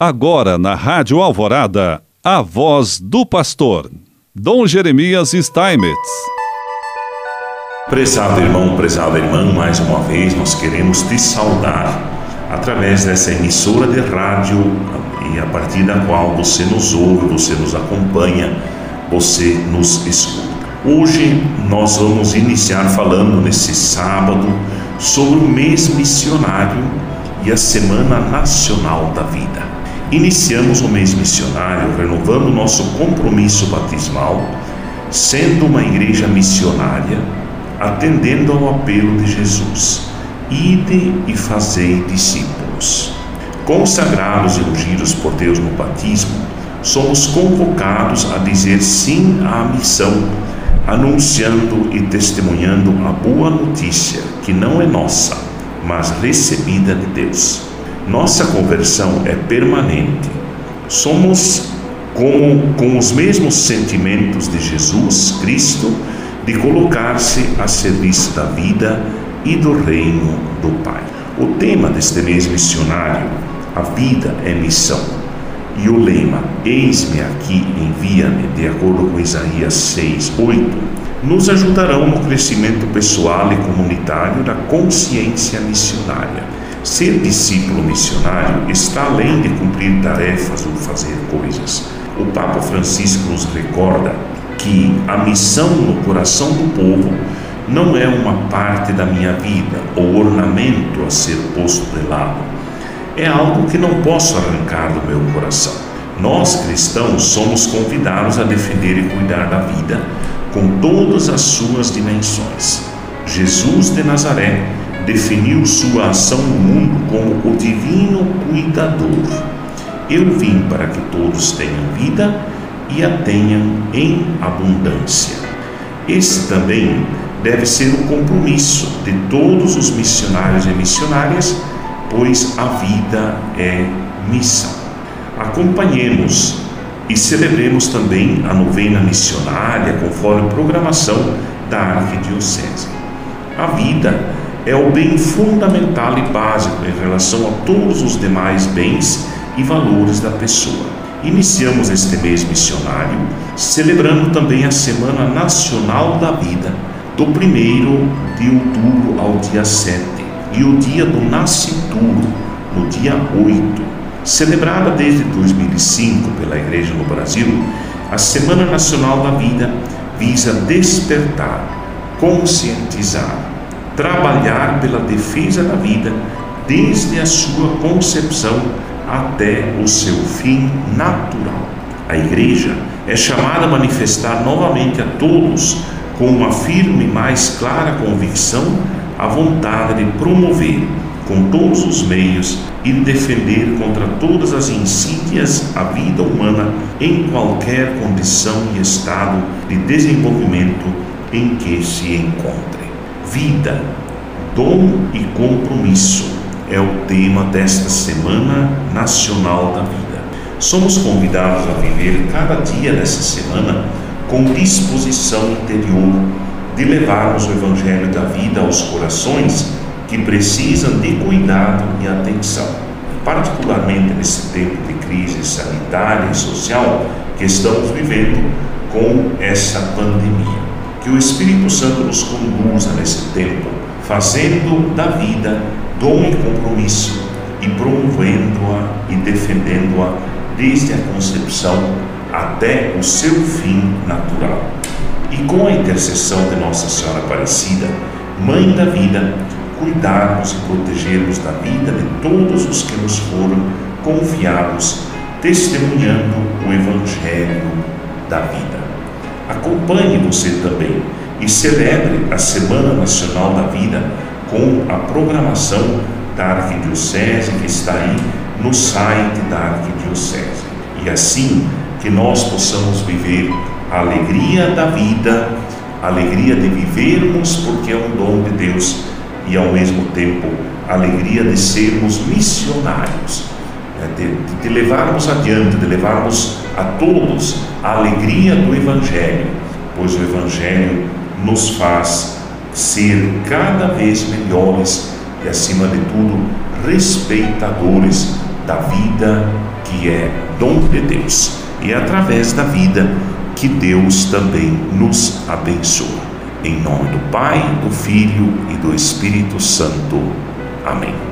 Agora na Rádio Alvorada, a voz do pastor, Dom Jeremias Steinmetz. Prezado irmão, prezada irmã, mais uma vez nós queremos te saudar através dessa emissora de rádio e a partir da qual você nos ouve, você nos acompanha, você nos escuta. Hoje nós vamos iniciar falando nesse sábado sobre o mês missionário e a Semana Nacional da Vida. Iniciamos o mês missionário renovando nosso compromisso batismal, sendo uma igreja missionária, atendendo ao apelo de Jesus: Ide e fazei discípulos. Consagrados e ungidos por Deus no batismo, somos convocados a dizer sim à missão, anunciando e testemunhando a boa notícia que não é nossa, mas recebida de Deus. Nossa conversão é permanente. Somos como com os mesmos sentimentos de Jesus Cristo de colocar-se a serviço da vida e do reino do Pai. O tema deste mês missionário, a vida é missão, e o lema Eis-me aqui, envia-me, de acordo com Isaías 6, 8, nos ajudarão no crescimento pessoal e comunitário da consciência missionária Ser discípulo missionário está além de cumprir tarefas ou fazer coisas. O Papa Francisco nos recorda que a missão no coração do povo não é uma parte da minha vida ou ornamento a ser posto de lado. É algo que não posso arrancar do meu coração. Nós cristãos somos convidados a defender e cuidar da vida com todas as suas dimensões. Jesus de Nazaré definiu sua ação no mundo como o divino cuidador. Eu vim para que todos tenham vida e a tenham em abundância. Esse também deve ser o compromisso de todos os missionários e missionárias, pois a vida é missão. Acompanhemos e celebremos também a novena missionária conforme programação da Arquidiocese. A vida é o bem fundamental e básico em relação a todos os demais bens e valores da pessoa. Iniciamos este mês missionário celebrando também a Semana Nacional da Vida, do 1 de outubro ao dia 7, e o dia do Nascituro, no dia 8. Celebrada desde 2005 pela Igreja no Brasil, a Semana Nacional da Vida visa despertar, conscientizar, trabalhar pela defesa da vida desde a sua concepção até o seu fim natural. A Igreja é chamada a manifestar novamente a todos, com uma firme e mais clara convicção, a vontade de promover, com todos os meios, e defender contra todas as insídias a vida humana em qualquer condição e estado de desenvolvimento em que se encontre. Vida, dom e compromisso é o tema desta Semana Nacional da Vida. Somos convidados a viver cada dia dessa semana com disposição interior de levarmos o Evangelho da vida aos corações que precisam de cuidado e atenção, particularmente nesse tempo de crise sanitária e social que estamos vivendo com essa pandemia. Que o Espírito Santo nos conduza nesse tempo, fazendo da vida dom e compromisso e promovendo-a e defendendo-a desde a concepção até o seu fim natural. E com a intercessão de Nossa Senhora Aparecida, Mãe da Vida, cuidarmos e protegermos da vida de todos os que nos foram confiados, testemunhando o Evangelho da vida. Acompanhe você também e celebre a Semana Nacional da Vida com a programação da Arquidiocese que está aí no site da Arquidiocese. E assim que nós possamos viver a alegria da vida, a alegria de vivermos porque é um dom de Deus e ao mesmo tempo a alegria de sermos missionários? De, de levarmos adiante, de levarmos a todos a alegria do Evangelho, pois o Evangelho nos faz ser cada vez melhores e, acima de tudo, respeitadores da vida que é dom de Deus. E é através da vida que Deus também nos abençoa. Em nome do Pai, do Filho e do Espírito Santo. Amém.